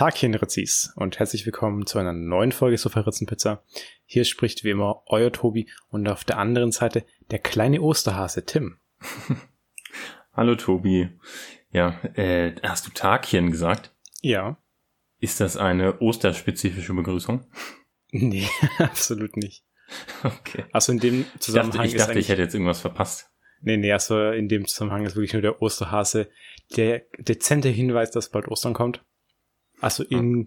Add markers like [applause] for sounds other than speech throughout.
Takien Ritzis und herzlich willkommen zu einer neuen Folge Sofa Ritzenpizza. Hier spricht wie immer euer Tobi und auf der anderen Seite der kleine Osterhase Tim. [laughs] Hallo Tobi. Ja, äh, hast du Takien gesagt? Ja. Ist das eine osterspezifische Begrüßung? [laughs] Nee, [laughs] absolut nicht. Okay. Also in dem Zusammenhang ich dachte, ich, dachte, ich hätte jetzt irgendwas verpasst. Nee, nee, also in dem Zusammenhang ist wirklich nur der Osterhase der dezente Hinweis, dass bald Ostern kommt. Also in ja.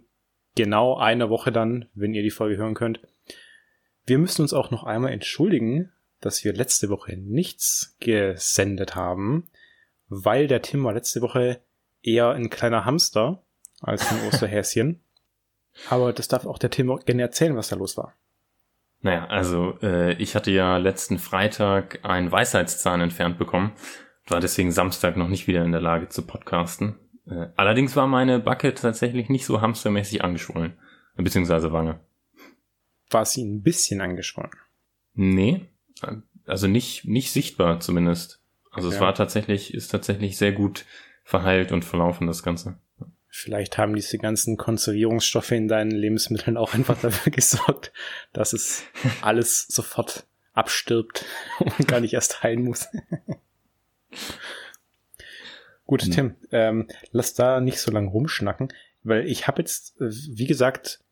genau einer Woche dann, wenn ihr die Folge hören könnt. Wir müssen uns auch noch einmal entschuldigen, dass wir letzte Woche nichts gesendet haben, weil der Tim war letzte Woche eher ein kleiner Hamster als ein [laughs] Osterhäschen. Aber das darf auch der Tim gerne erzählen, was da los war. Naja, also äh, ich hatte ja letzten Freitag einen Weisheitszahn entfernt bekommen, war deswegen Samstag noch nicht wieder in der Lage zu podcasten. Äh, allerdings war meine Backe tatsächlich nicht so hamstermäßig angeschwollen, beziehungsweise Wange. War sie ein bisschen angeschwollen? Nee, also nicht, nicht sichtbar zumindest. Also okay. es war tatsächlich, ist tatsächlich sehr gut verheilt und verlaufen, das Ganze. Vielleicht haben diese ganzen Konservierungsstoffe in deinen Lebensmitteln auch einfach dafür [laughs] gesorgt, dass es [laughs] alles sofort abstirbt und gar nicht erst heilen muss. [laughs] Gut, hm. Tim, ähm, lass da nicht so lange rumschnacken, weil ich habe jetzt, äh, wie gesagt,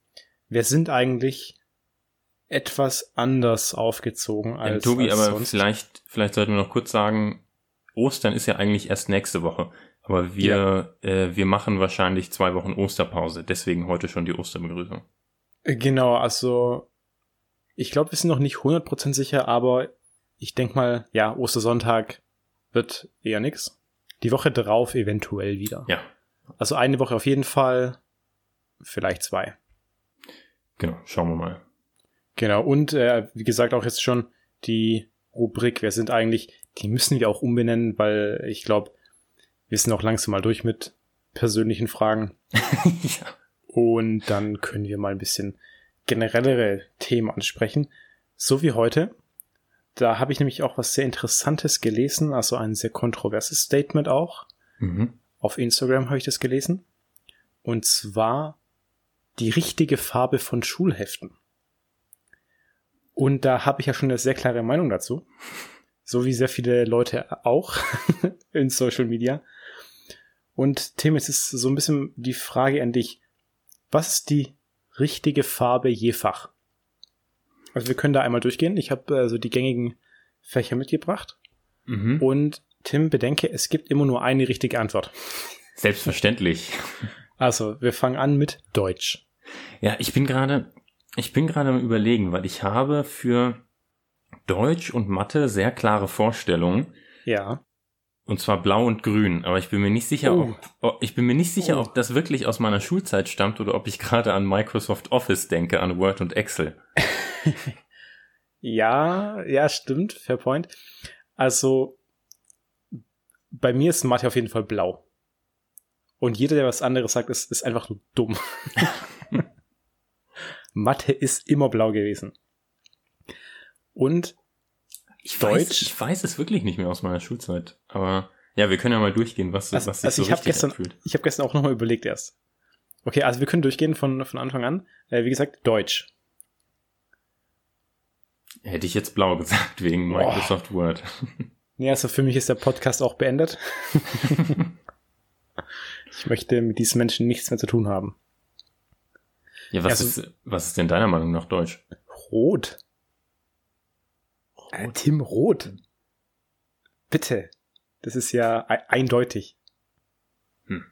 wir sind eigentlich etwas anders aufgezogen als. Tobi, als aber sonst. vielleicht, vielleicht sollten wir noch kurz sagen, Ostern ist ja eigentlich erst nächste Woche. Aber wir, ja. äh, wir machen wahrscheinlich zwei Wochen Osterpause, deswegen heute schon die Osterbegrüßung. Äh, genau, also ich glaube, wir sind noch nicht 100% sicher, aber ich denk mal, ja, Ostersonntag wird eher nix. Die Woche drauf eventuell wieder. Ja. Also eine Woche auf jeden Fall, vielleicht zwei. Genau, schauen wir mal. Genau, und äh, wie gesagt auch jetzt schon die Rubrik, wir sind eigentlich, die müssen wir auch umbenennen, weil ich glaube, wir sind auch langsam mal durch mit persönlichen Fragen. [laughs] ja. Und dann können wir mal ein bisschen generellere Themen ansprechen. So wie heute. Da habe ich nämlich auch was sehr Interessantes gelesen, also ein sehr kontroverses Statement auch. Mhm. Auf Instagram habe ich das gelesen. Und zwar die richtige Farbe von Schulheften. Und da habe ich ja schon eine sehr klare Meinung dazu. So wie sehr viele Leute auch [laughs] in Social Media. Und Tim, es ist so ein bisschen die Frage an dich. Was ist die richtige Farbe je Fach? Also wir können da einmal durchgehen. Ich habe also die gängigen Fächer mitgebracht. Mhm. Und Tim, bedenke, es gibt immer nur eine richtige Antwort. Selbstverständlich. Also, wir fangen an mit Deutsch. Ja, ich bin gerade, ich bin gerade am überlegen, weil ich habe für Deutsch und Mathe sehr klare Vorstellungen. Ja. Und zwar blau und grün, aber ich bin mir nicht sicher, oh. ob, ich bin mir nicht sicher, oh. ob das wirklich aus meiner Schulzeit stammt oder ob ich gerade an Microsoft Office denke, an Word und Excel. [laughs] ja, ja, stimmt, fair point. Also, bei mir ist Mathe auf jeden Fall blau. Und jeder, der was anderes sagt, ist, ist einfach nur dumm. [laughs] Mathe ist immer blau gewesen. Und ich Deutsch. Weiß, ich weiß es wirklich nicht mehr aus meiner Schulzeit. Aber ja, wir können ja mal durchgehen, was, also, was sich also so ich hab gestern, anfühlt. Ich habe gestern auch nochmal überlegt erst. Okay, also wir können durchgehen von, von Anfang an. Äh, wie gesagt, Deutsch. Hätte ich jetzt blau gesagt, [laughs] wegen Microsoft Boah. Word. Nee, also für mich ist der Podcast auch beendet. [laughs] ich möchte mit diesen Menschen nichts mehr zu tun haben. Ja, was, also, ist, was ist denn deiner Meinung nach Deutsch? Rot. Äh, Tim Roth. Bitte. Das ist ja e eindeutig. Hm.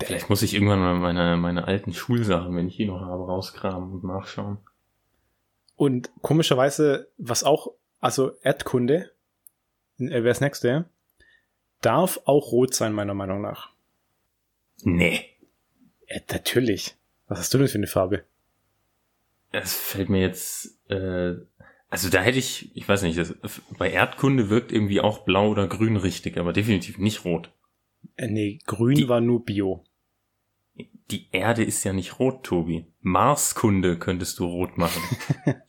Vielleicht muss ich irgendwann mal meine, meine alten Schulsachen, wenn ich die noch habe, rauskramen und nachschauen. Und komischerweise, was auch, also Erdkunde, äh, wer das nächste, darf auch rot sein, meiner Meinung nach. Nee. Ja, natürlich. Was hast du denn für eine Farbe? Es fällt mir jetzt äh, also da hätte ich, ich weiß nicht, das, bei Erdkunde wirkt irgendwie auch blau oder grün richtig, aber definitiv nicht rot. Äh, nee, grün die, war nur Bio. Die Erde ist ja nicht rot, Tobi. Marskunde könntest du rot machen. [laughs]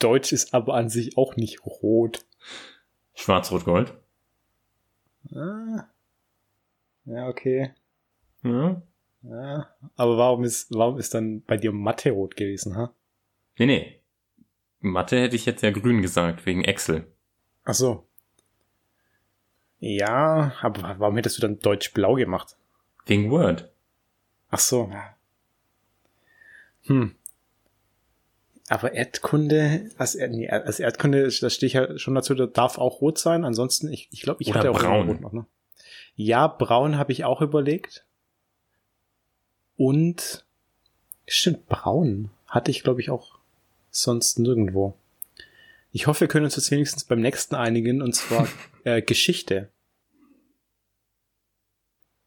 Deutsch ist aber an sich auch nicht rot. Schwarz-Rot-Gold? Ah. Ja, okay. Ja. Ja, aber warum ist, warum ist dann bei dir Mathe rot gewesen, ha? Nee, nee. Mathe hätte ich jetzt ja grün gesagt, wegen Excel. Ach so. Ja, aber warum hättest du dann Deutsch blau gemacht? Wegen Word. Ach so. Hm. Aber Erdkunde, als, nee, als Erdkunde, da stehe ich ja schon dazu, da darf auch rot sein. Ansonsten, ich, ich glaube, ich Oder hatte auch braun. rot noch, ne? Ja, braun habe ich auch überlegt. Und stimmt, braun hatte ich, glaube ich, auch sonst nirgendwo. Ich hoffe, wir können uns jetzt wenigstens beim nächsten einigen, und zwar [laughs] äh, Geschichte.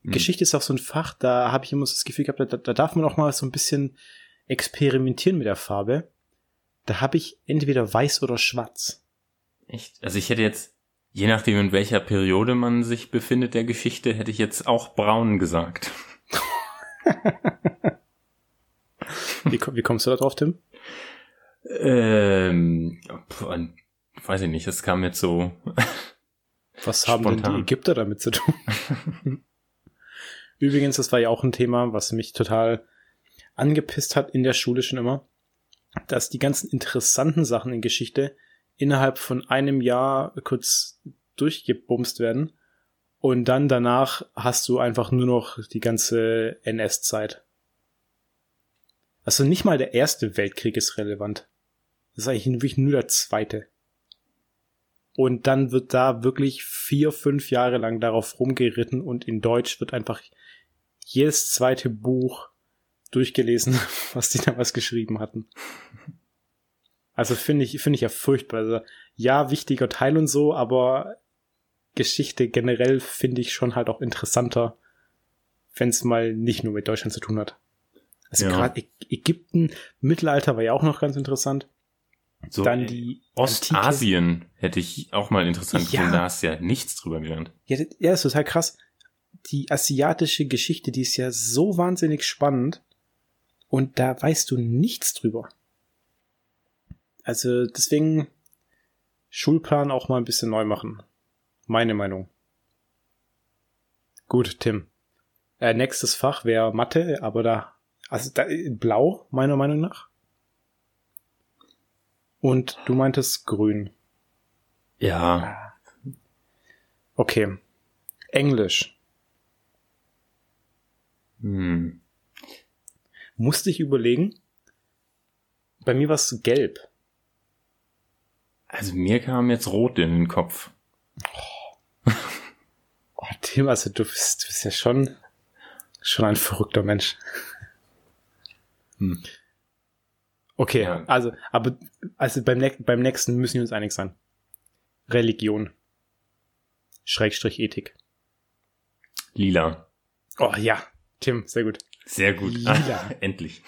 Hm. Geschichte ist auch so ein Fach, da habe ich immer so das Gefühl gehabt, da, da darf man auch mal so ein bisschen experimentieren mit der Farbe. Da habe ich entweder weiß oder schwarz. Echt? Also ich hätte jetzt, je nachdem in welcher Periode man sich befindet der Geschichte, hätte ich jetzt auch braun gesagt. Wie, wie kommst du da drauf, Tim? Ähm, weiß ich nicht, es kam jetzt so. Was haben denn Spontan. die Ägypter damit zu tun? [laughs] Übrigens, das war ja auch ein Thema, was mich total angepisst hat in der Schule schon immer, dass die ganzen interessanten Sachen in Geschichte innerhalb von einem Jahr kurz durchgebumst werden und dann danach hast du einfach nur noch die ganze NS-Zeit. Also nicht mal der erste Weltkrieg ist relevant. Das ist eigentlich wirklich nur der zweite. Und dann wird da wirklich vier, fünf Jahre lang darauf rumgeritten und in Deutsch wird einfach jedes zweite Buch durchgelesen, [laughs] was die damals geschrieben hatten. Also finde ich, finde ich ja furchtbar. Also, ja, wichtiger Teil und so, aber Geschichte generell finde ich schon halt auch interessanter, wenn es mal nicht nur mit Deutschland zu tun hat. Also Ja. gerade Ägypten, Mittelalter war ja auch noch ganz interessant. So Dann die Antike. Ostasien hätte ich auch mal interessant Ja. gefunden, da hast du ja nichts drüber gelernt. Ja, ja, das ist total krass. Die asiatische Geschichte, die ist ja so wahnsinnig spannend und da weißt du nichts drüber. Also deswegen Schulplan auch mal ein bisschen neu machen. Meine Meinung. Gut, Tim. Äh, nächstes Fach wäre Mathe, aber da, also da, blau, meiner Meinung nach. Und du meintest grün. Ja, Okay. Englisch. Hm. musste ich überlegen. Bei mir war es gelb. also mir kam jetzt rot in den Kopf. Oh, Tim, also du bist, du bist ja schon, schon ein verrückter Mensch. Hm. Okay, Ja. also, aber, also beim, beim nächsten müssen wir uns einig sein. Religion. Schrägstrich Ethik. Lila. Oh ja, Tim, sehr gut. Sehr gut. Lila. [laughs] Endlich.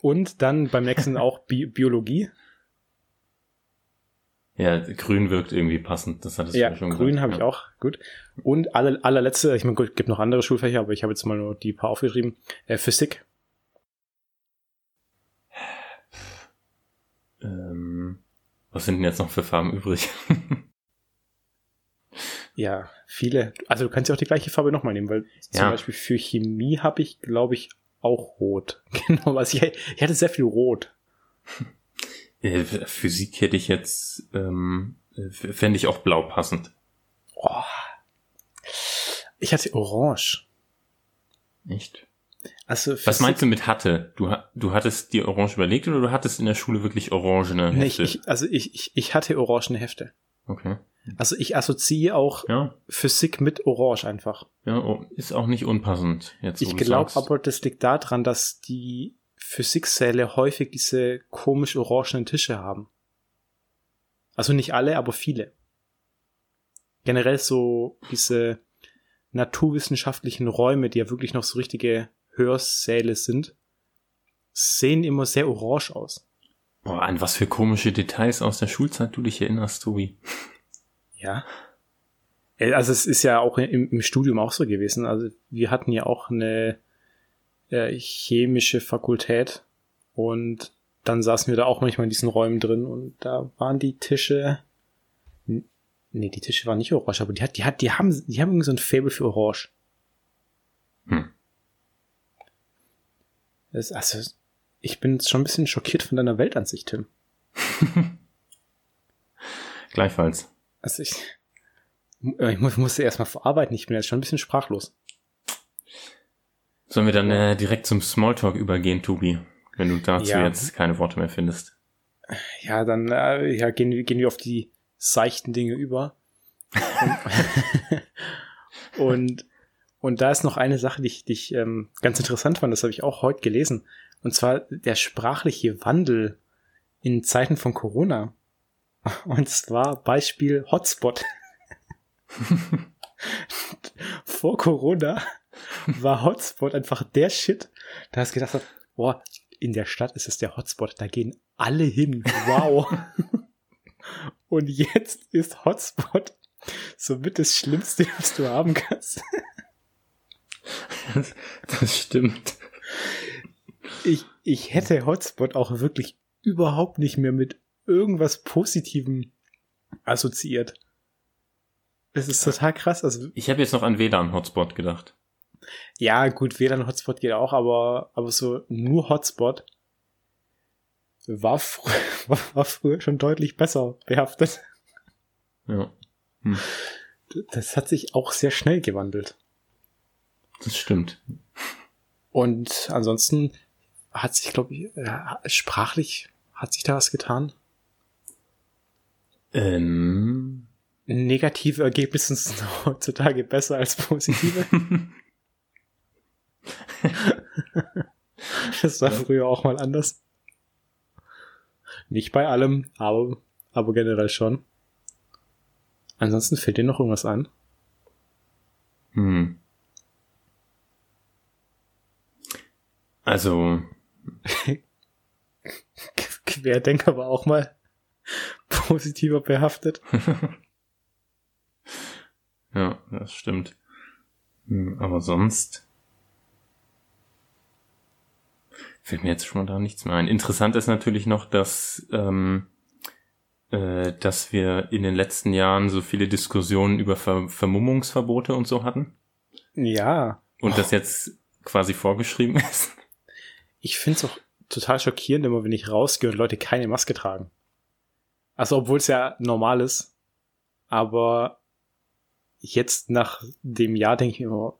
Und dann beim nächsten auch Bi Biologie. Ja, grün wirkt irgendwie passend. Das hattest Ja, du ja schon grün habe ich auch. Gut. Und alle, allerletzte, ich meine, gut, gibt noch andere Schulfächer, aber ich habe jetzt mal nur die paar aufgeschrieben. Äh, Physik. Ähm, was sind denn jetzt noch für Farben übrig? [laughs] Ja, viele. Also du kannst ja auch die gleiche Farbe nochmal nehmen, weil zum Ja. Beispiel für Chemie habe ich, glaube ich, auch rot. [laughs] Genau, also ich, ich hatte sehr viel rot. [laughs] Äh, Physik hätte ich jetzt, ähm, fände ich auch blau passend. Oh. Ich hatte orange. Echt? Also Was meinst du mit hatte? Du, du hattest dir orange überlegt oder du hattest in der Schule wirklich orangene Nee, ich, Hefte? ich, also ich, ich, ich hatte orangene Hefte. okay. Also ich assoziiere auch Ja, Physik mit Orange einfach. ja, oh, ist auch nicht unpassend. Jetzt, Ich glaube aber, das liegt daran, dass die Physiksäle häufig diese komisch orangenen Tische haben. Also nicht alle, aber viele. Generell so diese naturwissenschaftlichen Räume, die ja wirklich noch so richtige Hörsäle sind, sehen immer sehr orange aus. Boah, an was für komische Details aus der Schulzeit du dich erinnerst, Tobi. Ja. Äh, Also es ist ja auch im, im Studium auch so gewesen. Also wir hatten ja auch eine äh, chemische Fakultät und dann saßen wir da auch manchmal in diesen Räumen drin und da waren die Tische. Nee, die Tische waren nicht orange, aber die hat, die hat, die haben, die haben irgendwie so ein Faible für Orange. Hm. Es, also, ich bin schon ein bisschen schockiert von deiner Weltansicht, Tim. [laughs] Gleichfalls. Also ich, ich muss, musste erstmal verarbeiten, ich bin jetzt schon ein bisschen sprachlos. Sollen wir dann äh, direkt zum Smalltalk übergehen, Tobi? Wenn du dazu Ja. jetzt keine Worte mehr findest. Ja, dann äh, ja, gehen, wir- gehen wir auf die seichten Dinge über. Und, [laughs] und, und da ist noch eine Sache, die ich, die ich ähm, ganz interessant fand, das habe ich auch heute gelesen. Und zwar der sprachliche Wandel in Zeiten von Corona. [laughs] Und zwar Beispiel Hotspot. [laughs] Vor Corona war Hotspot einfach der Shit. Da hast du gedacht, boah, in der Stadt ist es der Hotspot, da gehen alle hin. Wow. [laughs] Und jetzt ist Hotspot somit das Schlimmste, was du haben kannst. Das stimmt. Ich, ich hätte Hotspot auch wirklich überhaupt nicht mehr mit irgendwas Positivem assoziiert. Das ist total krass. Also, Ich habe jetzt noch an WLAN-Hotspot gedacht. ja, gut, WLAN-Hotspot geht auch, aber, aber so nur Hotspot war, fr [laughs] war, früher schon deutlich besser behaftet. Ja, Das hat sich auch sehr schnell gewandelt. das stimmt. Und ansonsten hat sich, glaube ich, äh, sprachlich hat sich da was getan. Ähm, Negative Ergebnisse [laughs] sind heutzutage besser als positive. [laughs] das war früher auch mal anders. Nicht bei allem, aber, aber generell schon. Ansonsten fällt dir noch irgendwas ein? hm. Also, [laughs] Querdenker war auch mal [laughs] positiver behaftet. [laughs] ja, das stimmt. Hm, Aber sonst fällt mir jetzt schon da nichts mehr ein. Interessant ist natürlich noch, dass, ähm, äh, dass wir in den letzten Jahren so viele Diskussionen über Ver Vermummungsverbote und so hatten Ja, und das jetzt quasi vorgeschrieben [laughs] ist. Ich finde es auch total schockierend, immer wenn ich rausgehe und Leute keine Maske tragen. Also, obwohl es ja normal ist. Aber jetzt nach dem Jahr denke ich mir was,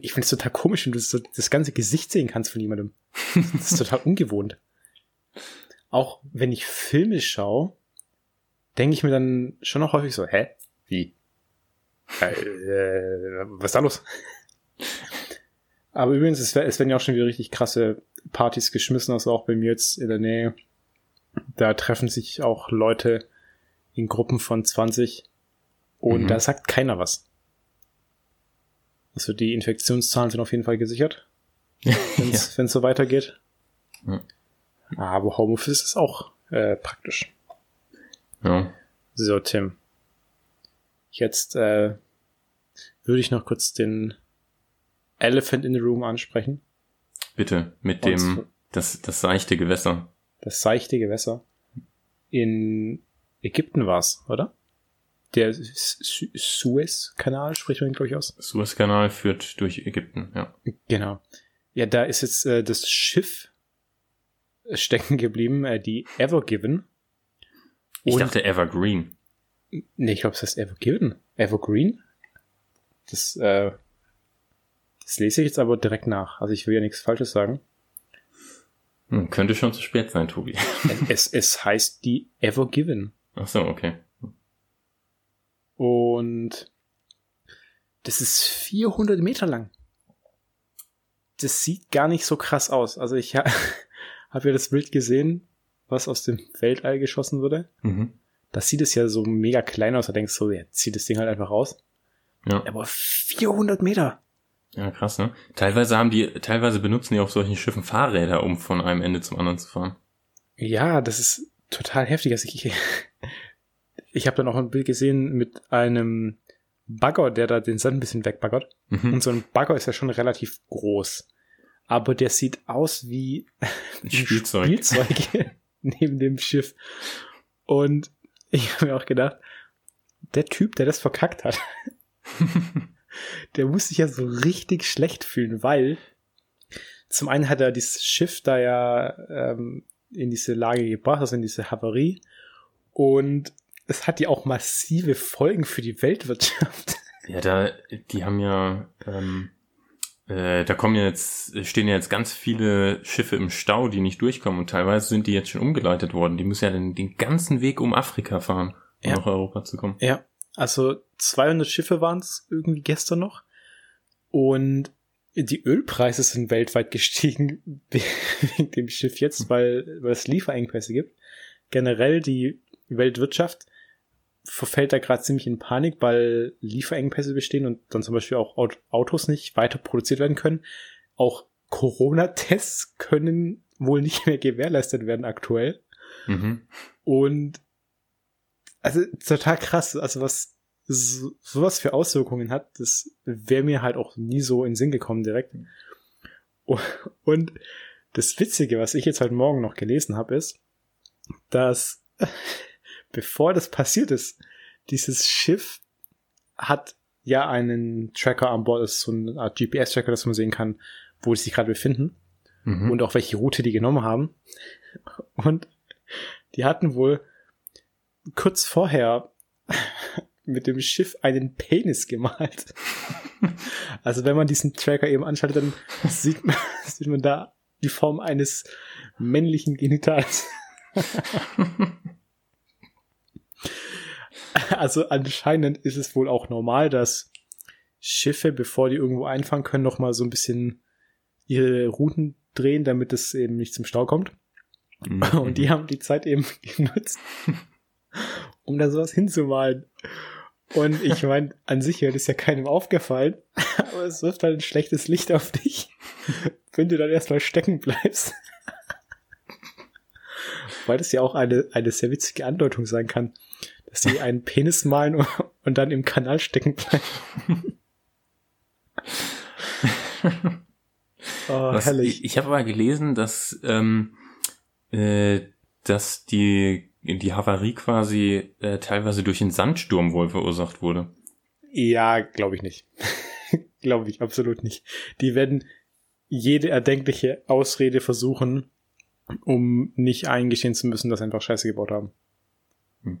ich finde es total komisch, wenn du so das ganze Gesicht sehen kannst von jemandem. [laughs] Das ist total ungewohnt. Auch wenn ich Filme schaue, denke ich mir dann schon noch häufig so, hä? Wie? Äh, äh, was ist da los? Aber übrigens, es werden ja auch schon wieder richtig krasse Partys geschmissen, also auch bei mir jetzt in der Nähe. Da treffen sich auch Leute in Gruppen von 20 und Mhm. da sagt keiner was. Also die Infektionszahlen sind auf jeden Fall gesichert, [laughs] wenn es so weitergeht. Ja. Aber Homeoffice ist auch äh, praktisch. ja. So, Tim. Jetzt äh, würde ich noch kurz den Elephant in the Room ansprechen. Bitte, mit Und dem, das, das seichte Gewässer. Das seichte Gewässer. In Ägypten war's, oder? Der Su- Suez-Kanal spricht man, glaube ich, aus. Suezkanal führt durch Ägypten, ja. Genau. Ja, da ist jetzt äh, das Schiff stecken geblieben, äh, die Ever Given. Ich dachte Evergreen. Nee, ich glaube, es heißt Evergiven. Evergreen? Das, äh, das lese ich jetzt aber direkt nach. Also ich will ja nichts Falsches sagen. Hm, könnte schon zu spät sein, Tobi. es, es heißt die Evergiven. Ach so, okay. Und das ist 400 Meter lang. Das sieht gar nicht so krass aus. Also ich [laughs] ha habe ja das Bild gesehen, was aus dem Weltall geschossen wurde. Mhm. Das sieht es ja so mega klein aus. Da denkst du, so, ja, zieh das Ding halt einfach raus. Ja. Aber 400 Meter. Ja, krass, ne? Teilweise haben die, teilweise benutzen die auf solchen Schiffen Fahrräder, um von einem Ende zum anderen zu fahren. Ja, das ist total heftig. Also ich, [laughs] ich habe dann auch ein Bild gesehen mit einem Bagger, der da den Sand ein bisschen wegbaggert. Mhm. Und so ein Bagger ist ja schon relativ groß. Aber der sieht aus wie Ein Spielzeug. Spielzeug [laughs] neben dem Schiff. Und ich habe mir auch gedacht, der Typ, der das verkackt hat, [laughs] der muss sich ja so richtig schlecht fühlen, weil zum einen hat er dieses Schiff da ja ähm, in diese Lage gebracht, also in diese Havarie. Und es hat ja auch massive Folgen für die Weltwirtschaft. [laughs] Ja, da, die haben ja, ähm, äh, da kommen ja jetzt, stehen ja jetzt ganz viele Schiffe im Stau, die nicht durchkommen und teilweise sind die jetzt schon umgeleitet worden. Die müssen ja den, den ganzen Weg um Afrika fahren, um Ja. nach Europa zu kommen. Ja, also 200 Schiffe waren es irgendwie gestern noch. Und die Ölpreise sind weltweit gestiegen [laughs] wegen dem Schiff jetzt, weil, weil es Lieferengpässe gibt. Generell die Weltwirtschaft verfällt da gerade ziemlich in Panik, weil Lieferengpässe bestehen und dann zum Beispiel auch Aut- Autos nicht weiter produziert werden können. Auch Corona-Tests können wohl nicht mehr gewährleistet werden aktuell. Mhm. Und also total krass, also was so, sowas für Auswirkungen hat, das wäre mir halt auch nie so in den Sinn gekommen direkt. O- Und das Witzige, was ich jetzt heute Morgen noch gelesen habe, ist, dass [laughs] bevor das passiert ist, dieses Schiff hat ja einen Tracker an Bord, das ist so eine Art GPS-Tracker, dass man sehen kann, wo sie sich gerade befinden Mhm. und auch welche Route die genommen haben. Und die hatten wohl kurz vorher [laughs] mit dem Schiff einen Penis gemalt. [laughs] Also wenn man diesen Tracker eben anschaltet, dann sieht man, [laughs] sieht man da die Form eines männlichen Genitals. Also anscheinend ist es wohl auch normal, dass Schiffe, bevor die irgendwo einfahren können, noch mal so ein bisschen ihre Routen drehen, damit es eben nicht zum Stau kommt. Mhm. Und die haben die Zeit eben genutzt, [laughs] um da sowas hinzumalen. Und ich meine, an sich wäre das ja keinem aufgefallen, [laughs] aber es wirft halt ein schlechtes Licht auf dich, [laughs] wenn du dann erstmal stecken bleibst. Weil das ja auch eine, eine sehr witzige Andeutung sein kann, dass die einen Penis malen und, dann im Kanal stecken bleiben. oh, Was, herrlich. ich ich habe aber gelesen, dass, ähm, äh, dass die, die Havarie quasi äh, teilweise durch einen Sandsturm wohl verursacht wurde. Ja, glaube ich nicht. [laughs] glaube ich absolut nicht. Die werden jede erdenkliche Ausrede versuchen, um nicht eingestehen zu müssen, dass sie einfach Scheiße gebaut haben. Hm.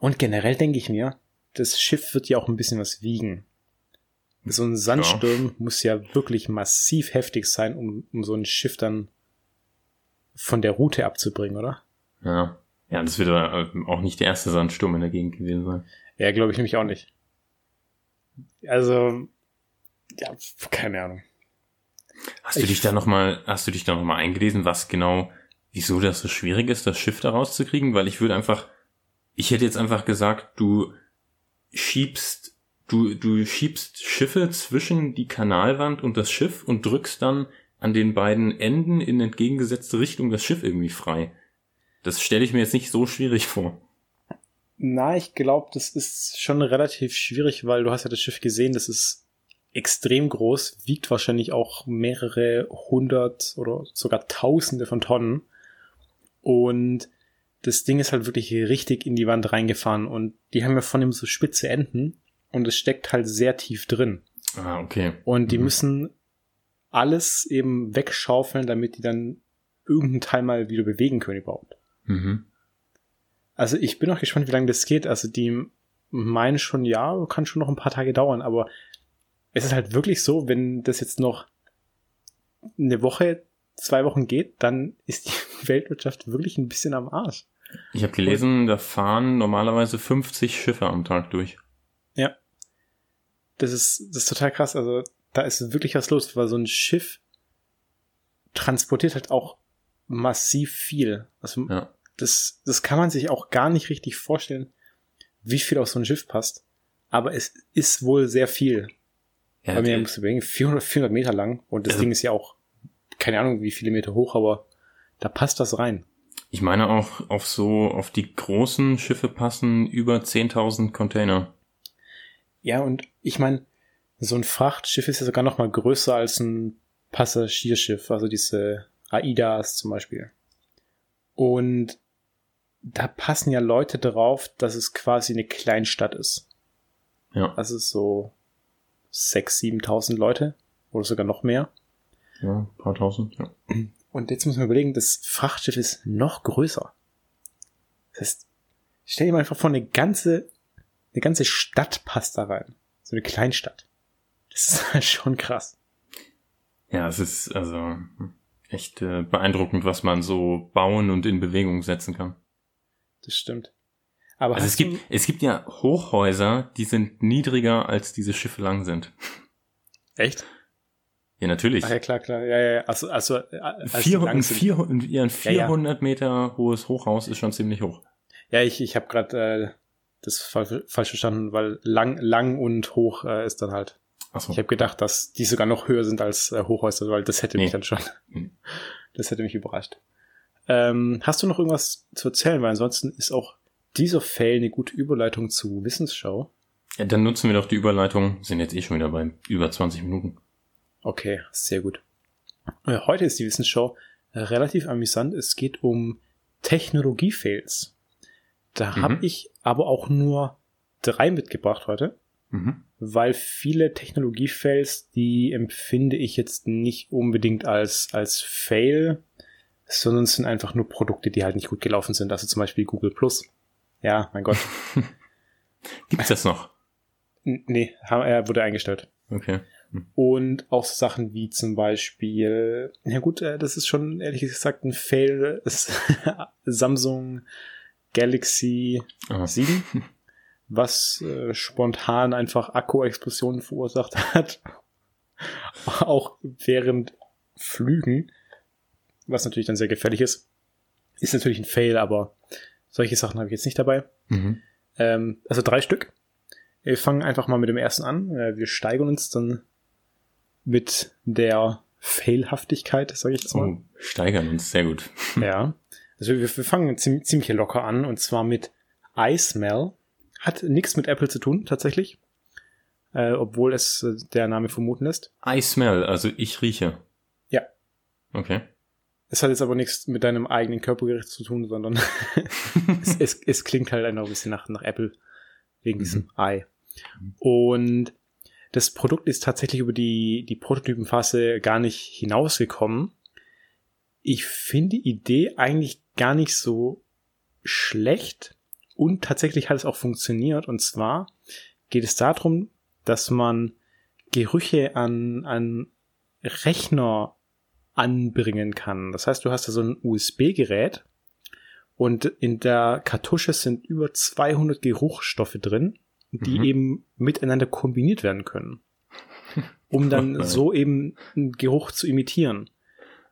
Und generell denke ich mir, das Schiff wird ja auch ein bisschen was wiegen. So ein Sandsturm muss ja wirklich massiv heftig sein, um, um so ein Schiff dann von der Route abzubringen, oder? Ja. Ja, das wird aber äh, auch nicht der erste Sandsturm in der Gegend gewesen sein. Ja, glaube ich nämlich auch nicht. Also, ja, keine Ahnung. Hast du Ich- dich da noch mal, hast du dich da noch mal eingelesen, was genau, wieso das so schwierig ist, das Schiff da rauszukriegen? Weil ich würde einfach, ich hätte jetzt einfach gesagt, du schiebst, du, du schiebst Schiffe zwischen die Kanalwand und das Schiff und drückst dann an den beiden Enden in entgegengesetzte Richtung das Schiff irgendwie frei. Das stelle ich mir jetzt nicht so schwierig vor. Na, ich glaube, das ist schon relativ schwierig, weil du hast ja das Schiff gesehen, das ist extrem groß, wiegt wahrscheinlich auch mehrere hundert oder sogar tausende von Tonnen. Und das Ding ist halt wirklich richtig in die Wand reingefahren und die haben ja von dem so spitze Enden und es steckt halt sehr tief drin. Ah, okay. Und die Mhm. müssen alles eben wegschaufeln, damit die dann irgendeinen Teil mal wieder bewegen können überhaupt. Mhm. Also ich bin auch gespannt, wie lange das geht. Also die meinen schon, ja, kann schon noch ein paar Tage dauern, aber es ist halt wirklich so, wenn das jetzt noch eine Woche, zwei Wochen geht, dann ist die [laughs] Weltwirtschaft wirklich ein bisschen am Arsch. Ich habe gelesen, da fahren normalerweise 50 Schiffe am Tag durch. Ja. Das ist, das ist total krass. Also da ist wirklich was los, weil so ein Schiff transportiert halt auch massiv viel. Also Ja. das, das kann man sich auch gar nicht richtig vorstellen, wie viel auf so ein Schiff passt. Aber es ist wohl sehr viel. Ja, Bei mir du überlegen, 400, 400 Meter lang und das Also- Ding ist ja auch, keine Ahnung, wie viele Meter hoch, aber da passt das rein. Ich meine auch auf so, auf die großen Schiffe passen über 10.000 Container. Ja, und ich meine, so ein Frachtschiff ist ja sogar noch mal größer als ein Passagierschiff, also diese AIDAs zum Beispiel. Und da passen ja Leute drauf, dass es quasi eine Kleinstadt ist. Ja. Also so 6.000, 7.000 Leute oder sogar noch mehr. Ja, ein paar tausend, ja. Und jetzt muss man überlegen, das Frachtschiff ist noch größer. Das heißt, stell dir mal einfach vor, eine ganze, eine ganze Stadt passt da rein. So eine Kleinstadt. Das ist [laughs] halt schon krass. Ja, es ist also echt äh, beeindruckend, was man so bauen und in Bewegung setzen kann. Das stimmt. Aber also es gibt, es gibt ja Hochhäuser, die sind niedriger als diese Schiffe lang sind. Echt? Ja, natürlich. Ach ja, klar, klar. Ja, ja, also, also, als 400, 400, ja, ein 400 ja, ja. Meter hohes Hochhaus ist schon ziemlich hoch. Ja, ich, ich habe gerade äh, das falsch verstanden, weil lang, lang und hoch äh, ist dann halt. So. Ich habe gedacht, dass die sogar noch höher sind als äh, Hochhäuser, weil das hätte nee. mich dann schon. [laughs] Das hätte mich überrascht. Ähm, hast du noch irgendwas zu erzählen? Weil ansonsten ist auch dieser Fail eine gute Überleitung zu Wissensschau. Ja, dann nutzen wir doch die Überleitung. Sind jetzt eh schon wieder bei über 20 Minuten. Okay, sehr gut. Äh, heute ist die Wissensschau relativ amüsant. Es geht um Technologie-Fails. Da mhm. habe ich aber auch nur drei mitgebracht heute. Mhm. Weil viele Technologie-Fails, die empfinde ich jetzt nicht unbedingt als, als Fail, sondern es sind einfach nur Produkte, die halt nicht gut gelaufen sind. Also zum Beispiel Google Plus. Ja, mein Gott. [laughs] Gibt's das noch? Nee, er wurde eingestellt. Okay. Hm. Und auch so Sachen wie zum Beispiel, ja gut, äh, das ist schon ehrlich gesagt ein Fail, [laughs] Samsung Galaxy Aha. [laughs] 7 was äh, spontan einfach Akku-Explosionen verursacht [laughs] hat. auch während Flügen, was natürlich dann sehr gefährlich ist. Ist natürlich ein Fail, aber solche Sachen habe ich jetzt nicht dabei. Mhm. Ähm, also drei Stück. Wir fangen einfach mal mit dem ersten an. Äh, wir steigern uns dann mit der Failhaftigkeit, sage ich jetzt mal. Oh, steigern uns, sehr gut. ja. Also wir, wir fangen ziemlich, ziemlich locker an und zwar mit iSmell. Hat nichts mit Apple zu tun, tatsächlich. Äh, obwohl es äh, der Name vermuten lässt. I smell, also ich rieche. Ja. Okay. Es hat jetzt aber nichts mit deinem eigenen Körpergericht zu tun, sondern [laughs] es, es, es, klingt halt einfach ein bisschen nach, nach Apple wegen mhm. diesem I. Und das Produkt ist tatsächlich über die, die Prototypenphase gar nicht hinausgekommen. Ich finde die Idee eigentlich gar nicht so schlecht. Und tatsächlich hat es auch funktioniert. Und zwar geht es darum, dass man Gerüche an, an Rechner anbringen kann. Das heißt, du hast da so ein USB-Gerät und in der Kartusche sind über 200 Geruchsstoffe drin, die mhm. eben miteinander kombiniert werden können, [laughs] um dann so eben einen Geruch zu imitieren.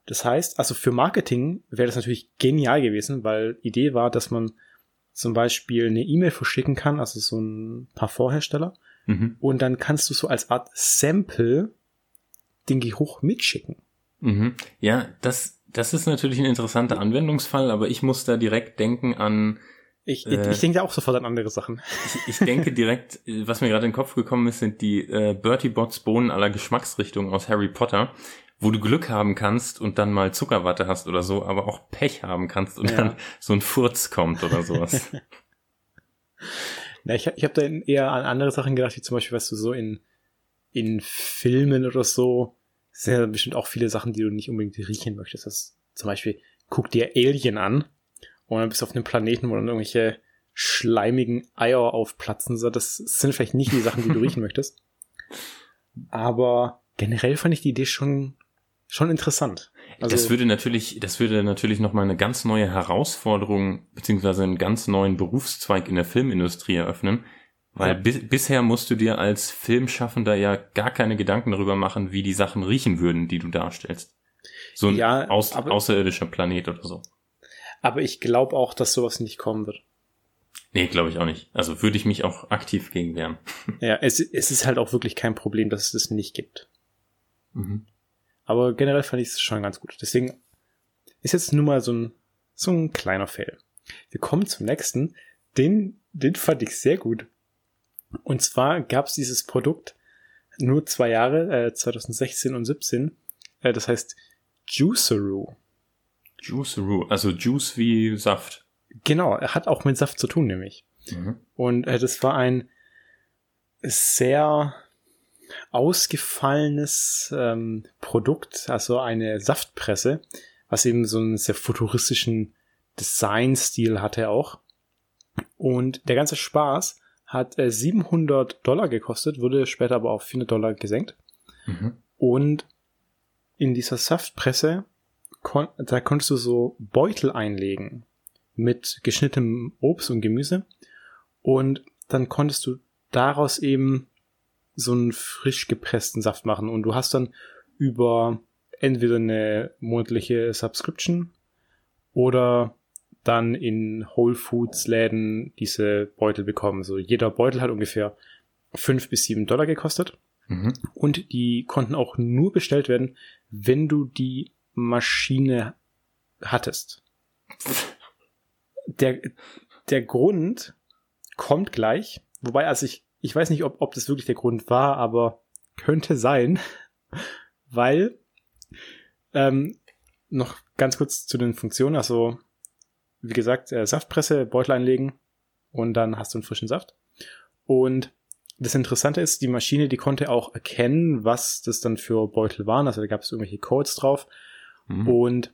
Das heißt, also für Marketing wäre das natürlich genial gewesen, weil Idee war, dass man zum Beispiel eine E-Mail verschicken kann, also so ein paar Vorhersteller. Mhm. Und dann kannst du so als Art Sample den Geruch mitschicken. Mhm. Ja, das, das ist natürlich ein interessanter Anwendungsfall, aber ich muss da direkt denken an. Ich, äh, ich denke auch sofort an andere Sachen. Ich, ich denke direkt, was mir gerade in den Kopf gekommen ist, sind die äh, Bertie Bots Bohnen aller Geschmacksrichtungen aus Harry Potter, wo du Glück haben kannst und dann mal Zuckerwatte hast oder so, aber auch Pech haben kannst und ja. dann so ein Furz kommt oder sowas. [laughs] Na, ich ich habe da eher an andere Sachen gedacht, wie zum Beispiel, was du so in, in Filmen oder so, sind ja bestimmt auch viele Sachen, die du nicht unbedingt riechen möchtest. Das zum Beispiel, guck dir Alien an und dann bist du auf einem Planeten, wo dann irgendwelche schleimigen Eier aufplatzen. So, das sind vielleicht nicht die Sachen, die du [laughs] riechen möchtest. Aber generell fand ich die Idee schon schon interessant. Also, das würde natürlich, das würde natürlich nochmal eine ganz neue Herausforderung beziehungsweise einen ganz neuen Berufszweig in der Filmindustrie eröffnen, weil ja. bis, bisher musst du dir als Filmschaffender ja gar keine Gedanken darüber machen, wie die Sachen riechen würden, die du darstellst. So ein ja, aus, aber, außerirdischer Planet oder so. Aber ich glaube auch, dass sowas nicht kommen wird. Nee, glaube ich auch nicht. Also würde ich mich auch aktiv gegen wehren. Ja, es, es ist halt auch wirklich kein Problem, dass es das nicht gibt. Mhm. Aber generell fand ich es schon ganz gut. Deswegen ist jetzt nur mal so ein, so ein kleiner Fail. Wir kommen zum nächsten. Den, den fand ich sehr gut. Und zwar gab es dieses Produkt nur zwei Jahre, äh, 2016 und 17. Äh, das heißt Juiceroo. Juiceroo, also Juice wie Saft. Genau, er hat auch mit Saft zu tun, nämlich. Mhm. Und äh, das war ein sehr ausgefallenes ähm, Produkt, also eine Saftpresse, was eben so einen sehr futuristischen Designstil hatte auch. Und der ganze Spaß hat äh, 700 Dollar gekostet, wurde später aber auf 400 Dollar gesenkt. Mhm. Und in dieser Saftpresse, kon da konntest du so Beutel einlegen mit geschnittenem Obst und Gemüse. Und dann konntest du daraus eben so einen frisch gepressten Saft machen. Und du hast dann über entweder eine monatliche Subscription oder dann in Whole Foods Läden diese Beutel bekommen. So jeder Beutel hat ungefähr fünf bis sieben Dollar gekostet. Mhm. Und die konnten auch nur bestellt werden, wenn du die Maschine hattest. [laughs] Der, der Grund kommt gleich. Wobei, also ich, ich weiß nicht, ob, ob das wirklich der Grund war, aber könnte sein, [laughs] weil ähm, noch ganz kurz zu den Funktionen. Also wie gesagt, äh, Saftpresse, Beutel einlegen und dann hast du einen frischen Saft. Und das Interessante ist, die Maschine, die konnte auch erkennen, was das dann für Beutel waren. Also da gab es irgendwelche Codes drauf mhm. und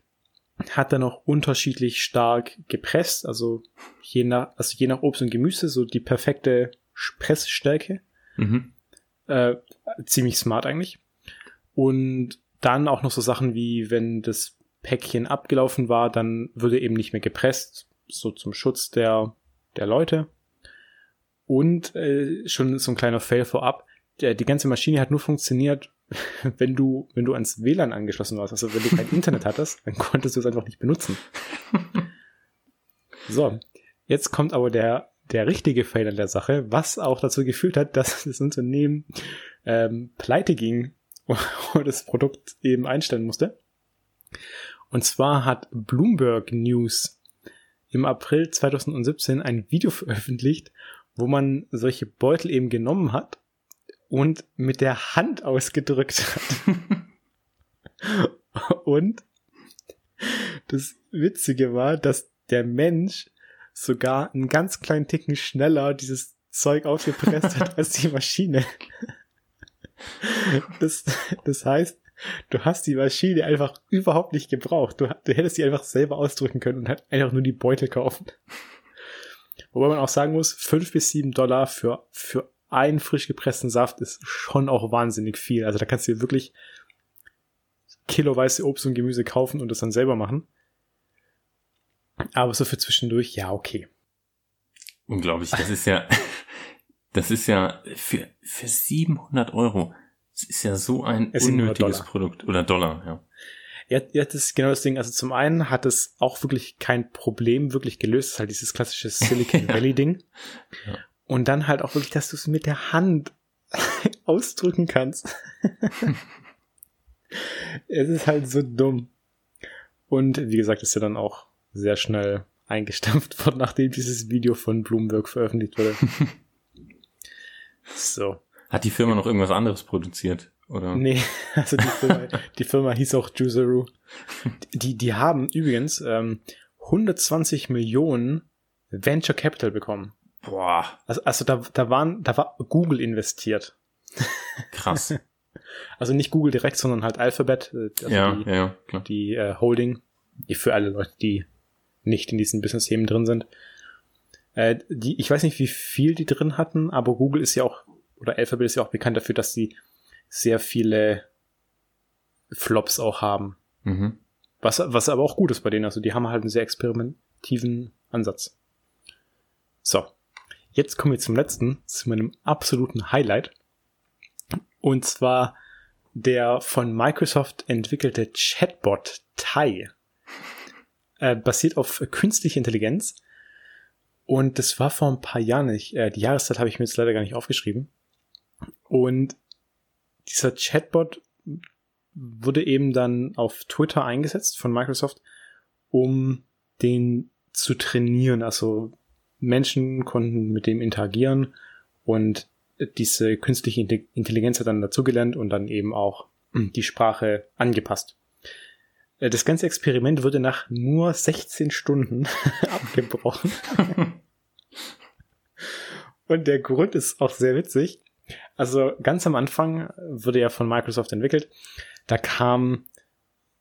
hat dann auch unterschiedlich stark gepresst. Also je nach, also je nach Obst und Gemüse so die perfekte Pressstärke. Mhm. Äh, ziemlich smart eigentlich. Und dann auch noch so Sachen wie, wenn das Päckchen abgelaufen war, dann würde eben nicht mehr gepresst, so zum Schutz der, der Leute. Und äh, schon so ein kleiner Fail vorab, der, die ganze Maschine hat nur funktioniert, [laughs] wenn du, wenn du ans WLAN angeschlossen warst. Also wenn du kein Internet hattest, dann konntest du es einfach nicht benutzen. [laughs] So, jetzt kommt aber der, der richtige Fail an der Sache, was auch dazu geführt hat, dass [laughs] das Unternehmen ähm, pleite ging [laughs] und das Produkt eben einstellen musste. Und zwar hat Bloomberg News im April 2017 ein Video veröffentlicht, wo man solche Beutel eben genommen hat und mit der Hand ausgedrückt hat. [laughs] und das Witzige war, dass der Mensch sogar einen ganz kleinen Ticken schneller dieses Zeug aufgepresst hat als die Maschine. [laughs] Das, das heißt, du hast die Maschine einfach überhaupt nicht gebraucht. Du, du hättest sie einfach selber ausdrücken können und halt einfach nur die Beutel kaufen. Wobei man auch sagen muss, fünf bis sieben Dollar für, für einen frisch gepressten Saft ist schon auch wahnsinnig viel. Also da kannst du dir wirklich kiloweise Obst und Gemüse kaufen und das dann selber machen. Aber so für zwischendurch, ja, okay. Unglaublich, das ist ja, [laughs] das ist ja für, für 700 Euro es ist ja so ein es unnötiges Produkt. Oder Dollar, ja. Ja, ja, das ist genau das Ding. Also zum einen hat es auch wirklich kein Problem wirklich gelöst. Das ist halt dieses klassische [laughs] Silicon Valley Ding. Ja. Und dann halt auch wirklich, dass du es mit der Hand [laughs] ausdrücken kannst. es ist halt so dumm. Und wie gesagt, ist ja dann auch sehr schnell eingestampft [laughs] worden, nachdem dieses Video von Bloomberg veröffentlicht wurde. [laughs] so. Hat die Firma noch irgendwas anderes produziert? Oder? Nee, [laughs] also die Firma, die Firma hieß auch Juiceroo. Die, die haben übrigens ähm, 120 Millionen Venture Capital bekommen. Boah. Also, also da, da waren, da war Google investiert. Krass. Also nicht Google direkt, sondern halt Alphabet, äh, also ja, die, ja, klar. die äh, Holding, die für alle Leute, die nicht in diesen Business-Themen drin sind. Äh, die, ich weiß nicht, wie viel die drin hatten, aber Google ist ja auch oder Alphabet ist ja auch bekannt dafür, dass sie sehr viele Flops auch haben. Mhm. Was, was aber auch gut ist bei denen. Also die haben halt einen sehr experimentativen Ansatz. So. Jetzt kommen wir zum letzten, zu meinem absoluten Highlight. Und zwar der von Microsoft entwickelte Chatbot Tai. Äh, basiert auf künstlicher Intelligenz. Und das war vor ein paar Jahren nicht. Äh, die Jahreszeit habe ich mir jetzt leider gar nicht aufgeschrieben. Und dieser Chatbot wurde eben dann auf Twitter eingesetzt von Microsoft, um den zu trainieren. Also Menschen konnten mit dem interagieren und diese künstliche Intelligenz hat dann dazugelernt und dann eben auch die Sprache angepasst. Äh, das ganze Experiment wurde nach nur 16 Stunden [laughs] abgebrochen. und der Grund ist auch sehr witzig. Also ganz am Anfang wurde ja von Microsoft entwickelt. Da kamen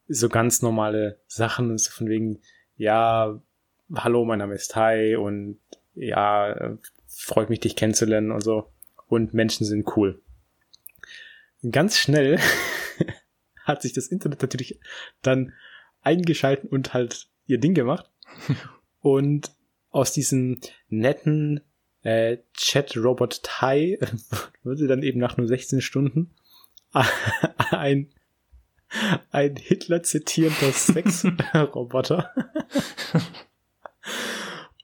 so ganz normale Sachen, so von wegen, ja, hallo, mein Name ist Tai und ja, freut mich, dich kennenzulernen und so. Und Menschen sind cool. Ganz schnell [laughs] hat sich das Internet natürlich dann eingeschalten und halt ihr Ding gemacht. [laughs] und aus diesem netten äh, Chat-Robot Tai [laughs] würde dann eben nach nur 16 Stunden [laughs] ein, ein Hitler zitierender Sex-Roboter.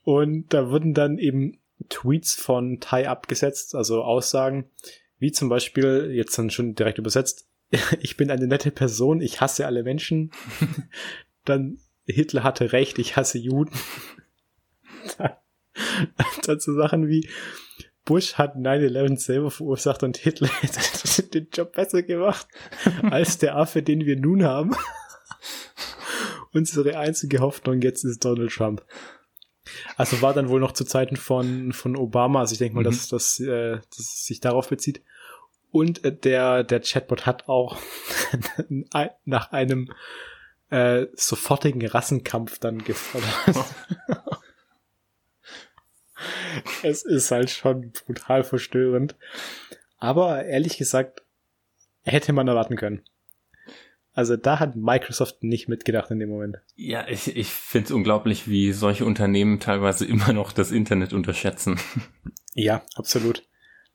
Und da wurden dann eben Tweets von Tai abgesetzt, also Aussagen, wie zum Beispiel, jetzt dann schon direkt übersetzt, [laughs] ich bin eine nette Person, ich hasse alle Menschen. [laughs] dann Hitler hatte recht, ich hasse Juden. [laughs] Dazu Sachen wie Bush hat 9-11 selber verursacht und Hitler hätte den Job besser gemacht als der Affe, den wir nun haben. Unsere einzige Hoffnung jetzt ist Donald Trump. Also war dann wohl noch zu Zeiten von, von Obama, also ich denke mal, mhm. dass, dass, äh, dass sich darauf bezieht. Und äh, der, der Chatbot hat auch [laughs] nach einem äh, sofortigen Rassenkampf dann gefordert. [laughs] es ist halt schon brutal verstörend. Aber ehrlich gesagt, hätte man erwarten können. Also da hat Microsoft nicht mitgedacht in dem Moment. Ja, ich, ich finde es unglaublich, wie solche Unternehmen teilweise [laughs] immer noch das Internet unterschätzen. Ja, absolut.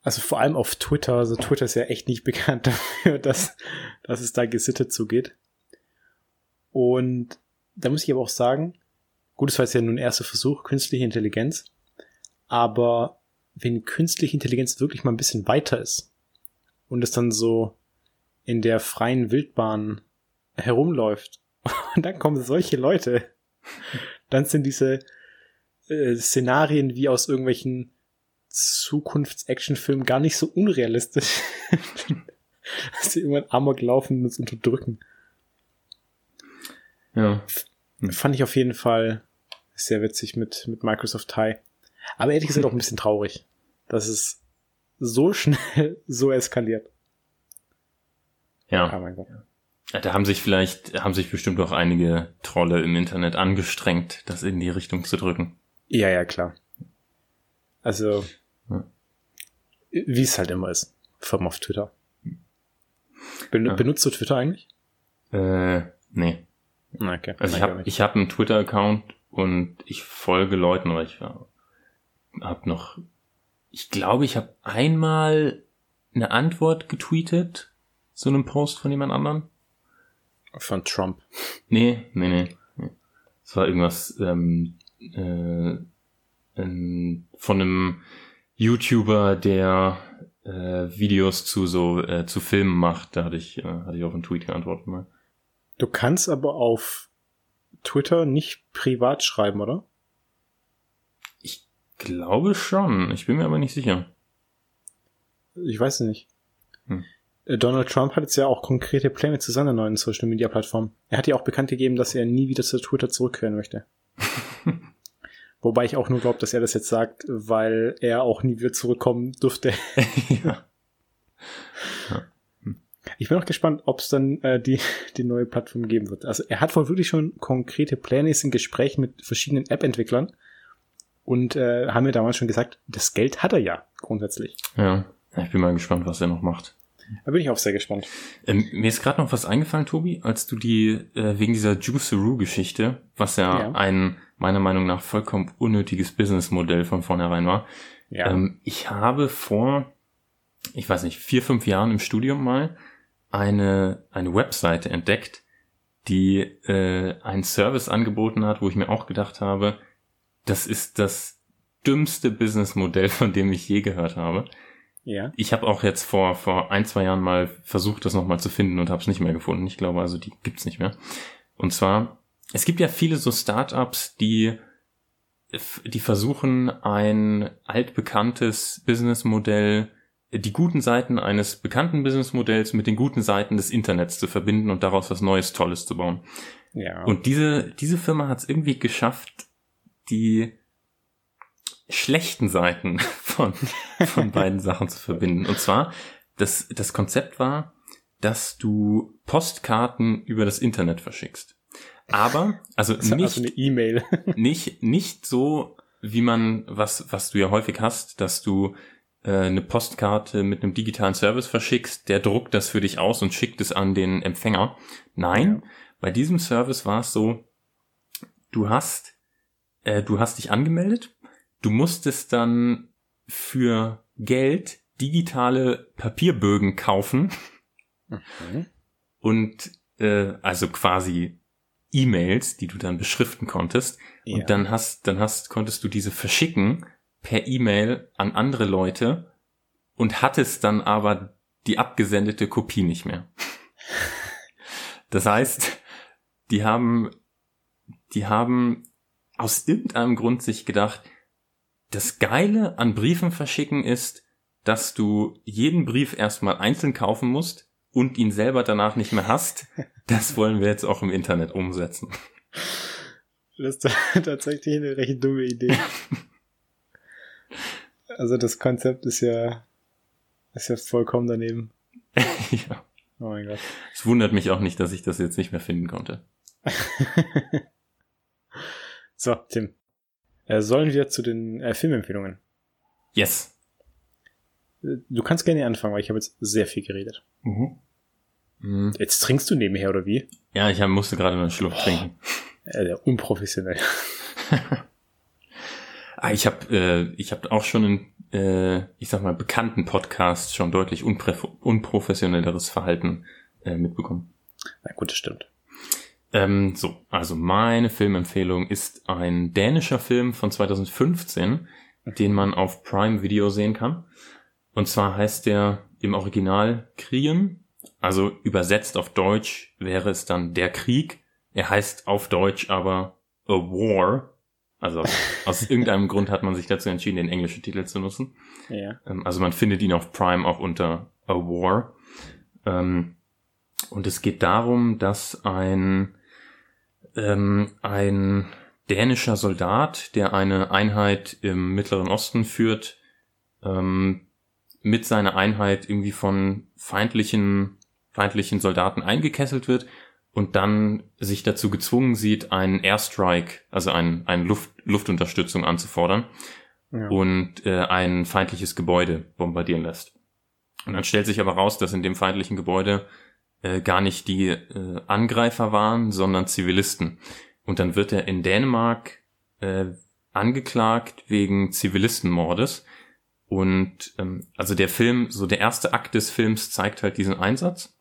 Also vor allem auf Twitter. Also Twitter ist ja echt nicht [laughs] bekannt dafür, dass, dass es da gesittet zugeht. Und da muss ich aber auch sagen, gut, es war jetzt ja nur ein erster Versuch, künstliche Intelligenz. Aber wenn künstliche Intelligenz wirklich mal ein bisschen weiter ist und es dann so in der freien Wildbahn herumläuft und [laughs] dann kommen solche Leute, dann sind diese äh, Szenarien wie aus irgendwelchen Zukunfts-Actionfilmen gar nicht so unrealistisch. [laughs] Dass sie irgendwann amok laufen und uns unterdrücken. Ja. Fand ich auf jeden Fall sehr witzig mit, mit Microsoft Tie. Aber ehrlich gesagt auch ein bisschen traurig, dass es so schnell [laughs] so eskaliert. Ja. Oh mein Gott. Da haben sich vielleicht, haben sich bestimmt auch einige Trolle im Internet angestrengt, das in die Richtung zu drücken. Ja, ja, klar. Also. Wie es halt immer ist. Allem auf Twitter. Ben ja. Benutzt du Twitter eigentlich? Äh, nee. Okay. Also ich habe ich hab einen Twitter-Account und ich folge Leuten, aber ich habe noch, ich glaube, ich habe einmal eine Antwort getweetet zu einem Post von jemand anderem. Von Trump. Nee, nee, nee. Es war irgendwas ähm, äh, ähm, von einem YouTuber, der äh, Videos zu so äh, zu Filmen macht. Da hatte ich, äh, hatte ich auf einen Tweet geantwortet mal. Du kannst aber auf Twitter nicht privat schreiben, oder? Ich glaube schon. Ich bin mir aber nicht sicher. Ich weiß es nicht. Hm. Äh, Donald Trump hat jetzt ja auch konkrete Pläne zu seiner neuen Social Media Plattform. Er hat ja auch bekannt gegeben, dass er nie wieder zu Twitter zurückkehren möchte. [laughs] Wobei ich auch nur glaube, dass er das jetzt sagt, weil er auch nie wieder zurückkommen durfte. [laughs] ja. Ich bin auch gespannt, ob es dann äh, die, die neue Plattform geben wird. Also er hat wohl wirklich schon konkrete Pläne, ist im Gespräch mit verschiedenen App-Entwicklern und äh, haben mir damals schon gesagt, das Geld hat er ja grundsätzlich. Ja, ich bin mal gespannt, was er noch macht. Da bin ich auch sehr gespannt. Ähm, mir ist gerade noch was eingefallen, Tobi, als du die äh, wegen dieser Juiceroo-Geschichte, was ja, ja, ein meiner Meinung nach vollkommen unnötiges Businessmodell von vornherein war. Ja. Ähm, ich habe vor, ich weiß nicht, vier, fünf Jahren im Studium mal eine, eine Webseite entdeckt, die äh, einen Service angeboten hat, wo ich mir auch gedacht habe, das ist das dümmste Businessmodell, von dem ich je gehört habe. Ja. Ich habe auch jetzt vor, vor ein, zwei Jahren mal versucht, das nochmal zu finden und habe es nicht mehr gefunden. Ich glaube also, die gibt's nicht mehr. Und zwar, es gibt ja viele so Startups, die, die versuchen, ein altbekanntes Businessmodell, die guten Seiten eines bekannten Businessmodells mit den guten Seiten des Internets zu verbinden und daraus was Neues, Tolles zu bauen. Ja. Und diese, diese Firma hat es irgendwie geschafft, die schlechten Seiten von, von [laughs] beiden Sachen zu verbinden. Und zwar das, das Konzept war, dass du Postkarten über das Internet verschickst. Aber, also ist [laughs] nicht, also eine E-Mail. [laughs] nicht, nicht so, wie man, was, was du ja häufig hast, dass du äh, eine Postkarte mit einem digitalen Service verschickst, der druckt das für dich aus und schickt es an den Empfänger. Nein, bei diesem Service war es so, du hast, äh, du hast dich angemeldet, du musstest dann für Geld digitale Papierbögen kaufen Mhm. und äh, also quasi E-Mails, die du dann beschriften konntest. Ja. Und dann hast, dann hast, konntest du diese verschicken per E-Mail an andere Leute und hattest dann aber die abgesendete Kopie nicht mehr. [laughs] Das heißt, die haben, die haben aus irgendeinem Grund sich gedacht, das Geile an Briefen verschicken ist, dass du jeden Brief erstmal einzeln kaufen musst und ihn selber danach nicht mehr hast. [laughs] Das wollen wir jetzt auch im Internet umsetzen. Das ist [laughs] tatsächlich eine recht dumme Idee. [laughs] Also das Konzept ist ja, ist ja vollkommen daneben. ja. Oh mein Gott. Es wundert mich auch nicht, dass ich das jetzt nicht mehr finden konnte. So, Tim. Äh, sollen wir zu den äh, Filmempfehlungen? Yes. Äh, Du kannst gerne anfangen, weil ich habe jetzt sehr viel geredet. Mhm. Jetzt trinkst du nebenher, oder wie? Ja, ich hab, musste gerade einen Schluck trinken. Äh, der unprofessionell. [laughs] Ah, ich habe äh, ich hab auch schon in, äh, ich sag mal, bekannten Podcasts schon deutlich unprofessionelleres Verhalten äh, mitbekommen. Na gut, das stimmt. Ähm, so, also meine Filmempfehlung ist ein dänischer Film von 2015, den man auf Prime Video sehen kann. Und zwar heißt der im Original Krien, also übersetzt auf Deutsch wäre es dann der Krieg. Er heißt auf Deutsch aber A War. Also aus [laughs] irgendeinem Grund hat man sich dazu entschieden, den englischen Titel zu nutzen. Ja. Ähm, Also man findet ihn auf Prime auch unter A War. Ähm, Und es geht darum, dass ein, ähm, ein dänischer Soldat, der eine Einheit im Mittleren Osten führt, ähm, mit seiner Einheit irgendwie von feindlichen, feindlichen Soldaten eingekesselt wird und dann sich dazu gezwungen sieht, einen Airstrike, also ein, eine Luft, Luftunterstützung anzufordern Ja. und äh, ein feindliches Gebäude bombardieren lässt. Und dann stellt sich aber raus, dass in dem feindlichen Gebäude äh, gar nicht die äh, Angreifer waren, sondern Zivilisten. Und dann wird er in Dänemark äh, angeklagt wegen Zivilistenmordes. Und ähm, also der Film, so der erste Akt des Films zeigt halt diesen Einsatz.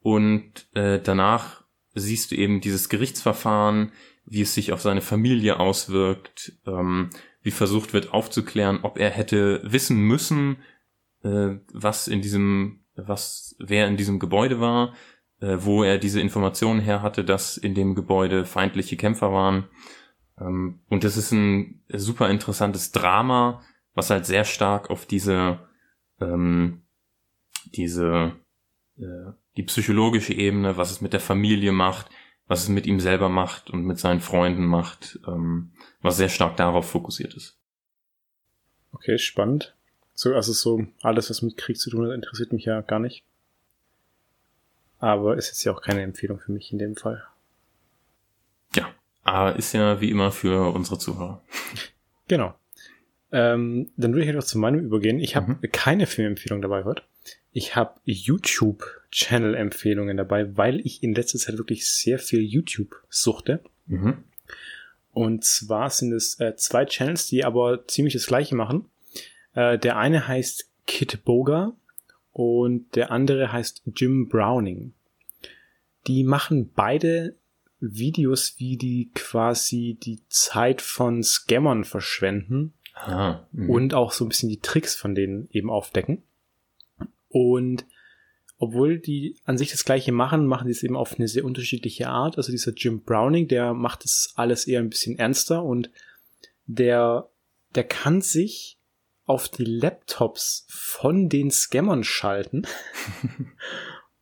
Und äh, danach siehst du eben dieses Gerichtsverfahren, wie es sich auf seine Familie auswirkt, ähm, wie versucht wird aufzuklären, ob er hätte wissen müssen, äh, was in diesem, was, wer in diesem Gebäude war, äh, wo er diese Informationen her hatte, dass in dem Gebäude feindliche Kämpfer waren. Ähm, und das ist ein super interessantes Drama, was halt sehr stark auf diese, ähm, diese, äh, die psychologische Ebene, was es mit der Familie macht, was es mit ihm selber macht und mit seinen Freunden macht, ähm, was sehr stark darauf fokussiert ist. Okay, spannend. So, also so alles, was mit Krieg zu tun hat, interessiert mich ja gar nicht. Aber ist jetzt ja auch keine Empfehlung für mich in dem Fall. Ja, aber ist ja wie immer für unsere Zuhörer. [laughs] Genau. Ähm, dann würde ich einfach zu meinem übergehen. Ich habe Mhm. keine Filmempfehlung dabei heute. Ich habe YouTube-Channel-Empfehlungen dabei, weil ich in letzter Zeit wirklich sehr viel YouTube suchte. Mhm. Und zwar sind es äh, zwei Channels, die aber ziemlich das gleiche machen. Äh, der eine heißt Kit Boga und der andere heißt Jim Browning. Die machen beide Videos, wie die quasi die Zeit von Scammern verschwenden Ah, mhm. und auch so ein bisschen die Tricks von denen eben aufdecken. Und obwohl die an sich das gleiche machen, machen die es eben auf eine sehr unterschiedliche Art. Also dieser Jim Browning, der macht das alles eher ein bisschen ernster und der, der kann sich auf die Laptops von den Scammern schalten [laughs]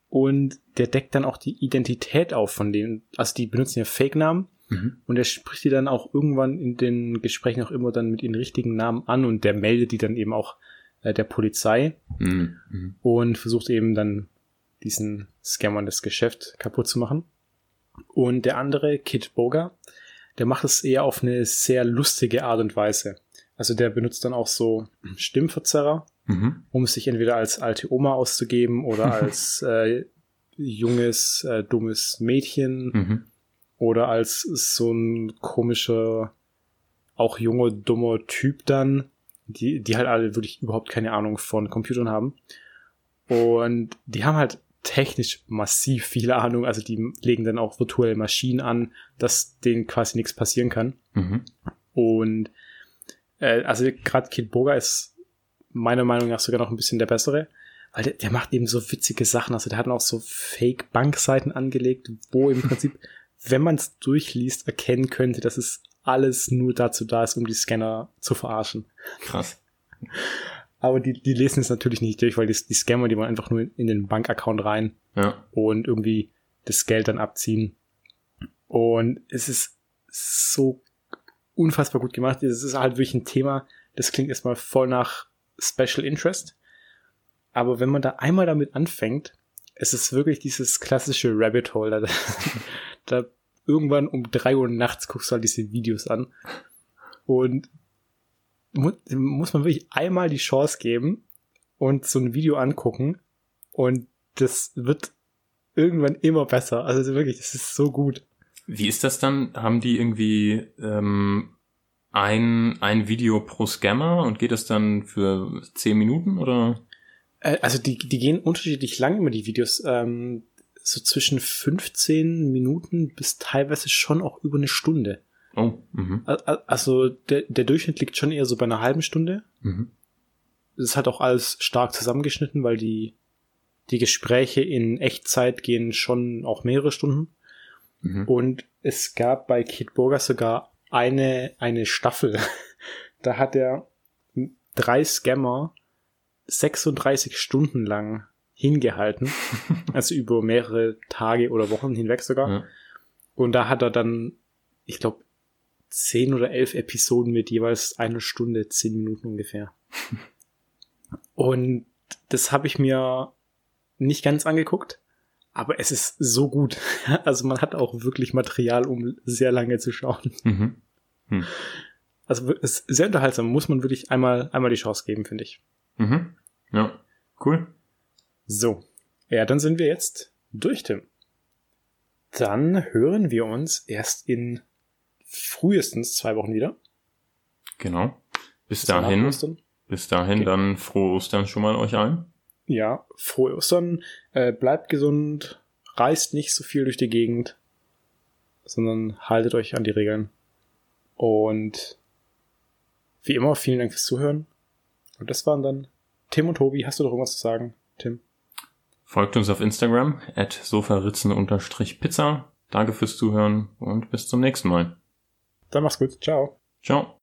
und der deckt dann auch die Identität auf von denen. Also die benutzen ja Fake-Namen Mhm. und er spricht die dann auch irgendwann in den Gesprächen auch immer dann mit ihren richtigen Namen an und der meldet die dann eben auch äh, der Polizei Mhm. Mhm. und versucht eben dann diesen Scammern das Geschäft kaputt zu machen. Und der andere, Kid Boga, der macht es eher auf eine sehr lustige Art und Weise. Also der benutzt dann auch so Stimmverzerrer, Mhm. um sich entweder als alte Oma auszugeben oder [laughs] als äh, junges, äh, dummes Mädchen Mhm. oder als so ein komischer, auch junger, dummer Typ dann, die, die halt alle wirklich überhaupt keine Ahnung von Computern haben. Und die haben halt technisch massiv viele Ahnung, also die legen dann auch virtuelle Maschinen an, dass denen quasi nichts passieren kann. Mhm. Und äh, also gerade Kid Boga ist meiner Meinung nach sogar noch ein bisschen der bessere, weil der, der macht eben so witzige Sachen. Also der hat auch so Fake-Bankseiten angelegt, wo im Prinzip, [laughs] wenn man es durchliest, erkennen könnte, dass es alles nur dazu da ist, um die Scanner zu verarschen. Krass. Aber die, die lesen es natürlich nicht durch, weil die, die Scammer, die wollen einfach nur in den Bankaccount rein Ja. und irgendwie das Geld dann abziehen. Und es ist so unfassbar gut gemacht. Es ist halt wirklich ein Thema, das klingt erstmal voll nach Special Interest. Aber wenn man da einmal damit anfängt, es ist wirklich dieses klassische Rabbit Hole. Da, [laughs] da irgendwann um drei Uhr nachts guckst du halt diese Videos an. Und mu muss man wirklich einmal die Chance geben und so ein Video angucken. Und das wird irgendwann immer besser. Also wirklich, das ist so gut. Wie ist das dann? Haben die irgendwie ähm, ein, ein Video pro Scammer und geht das dann für zehn Minuten oder? Äh, also die, die gehen unterschiedlich lang immer die Videos. Ähm, so zwischen 15 Minuten bis teilweise schon auch über eine Stunde. Oh, mhm. Al- al- Also der, der Durchschnitt liegt schon eher so bei einer halben Stunde. Mhm. Das ist halt auch alles stark zusammengeschnitten, weil die, die Gespräche in Echtzeit gehen schon auch mehrere Stunden. Mhm. Und es gab bei Kid Burger sogar eine, eine Staffel. [laughs] da hat er drei Scammer 36 Stunden lang hingehalten. [laughs] also über mehrere Tage oder Wochen hinweg sogar. Ja. Und da hat er dann, ich glaube, zehn oder elf Episoden mit jeweils einer Stunde, zehn Minuten ungefähr. [laughs] Und das habe ich mir nicht ganz angeguckt, aber es ist so gut. [laughs] Also man hat auch wirklich Material, um sehr lange zu schauen. Mhm. Also es ist sehr unterhaltsam, muss man wirklich einmal, einmal die Chance geben, finde ich. Mhm. Ja, cool. So, ja, dann sind wir jetzt durch, Tim. Dann hören wir uns erst in frühestens zwei Wochen wieder. Genau. Bis nach dahin, bis dahin Okay. dann frohe Ostern schon mal euch allen. Ja, frohe Ostern, äh, bleibt gesund, reist nicht so viel durch die Gegend, sondern haltet euch an die Regeln. Und wie immer, vielen Dank fürs Zuhören. Und das waren dann Tim und Tobi. Hast du noch irgendwas zu sagen, Tim? Folgt uns auf Instagram at sofaritzen-pizza. Danke fürs Zuhören und bis zum nächsten Mal. Dann mach's gut. Ciao. Ciao.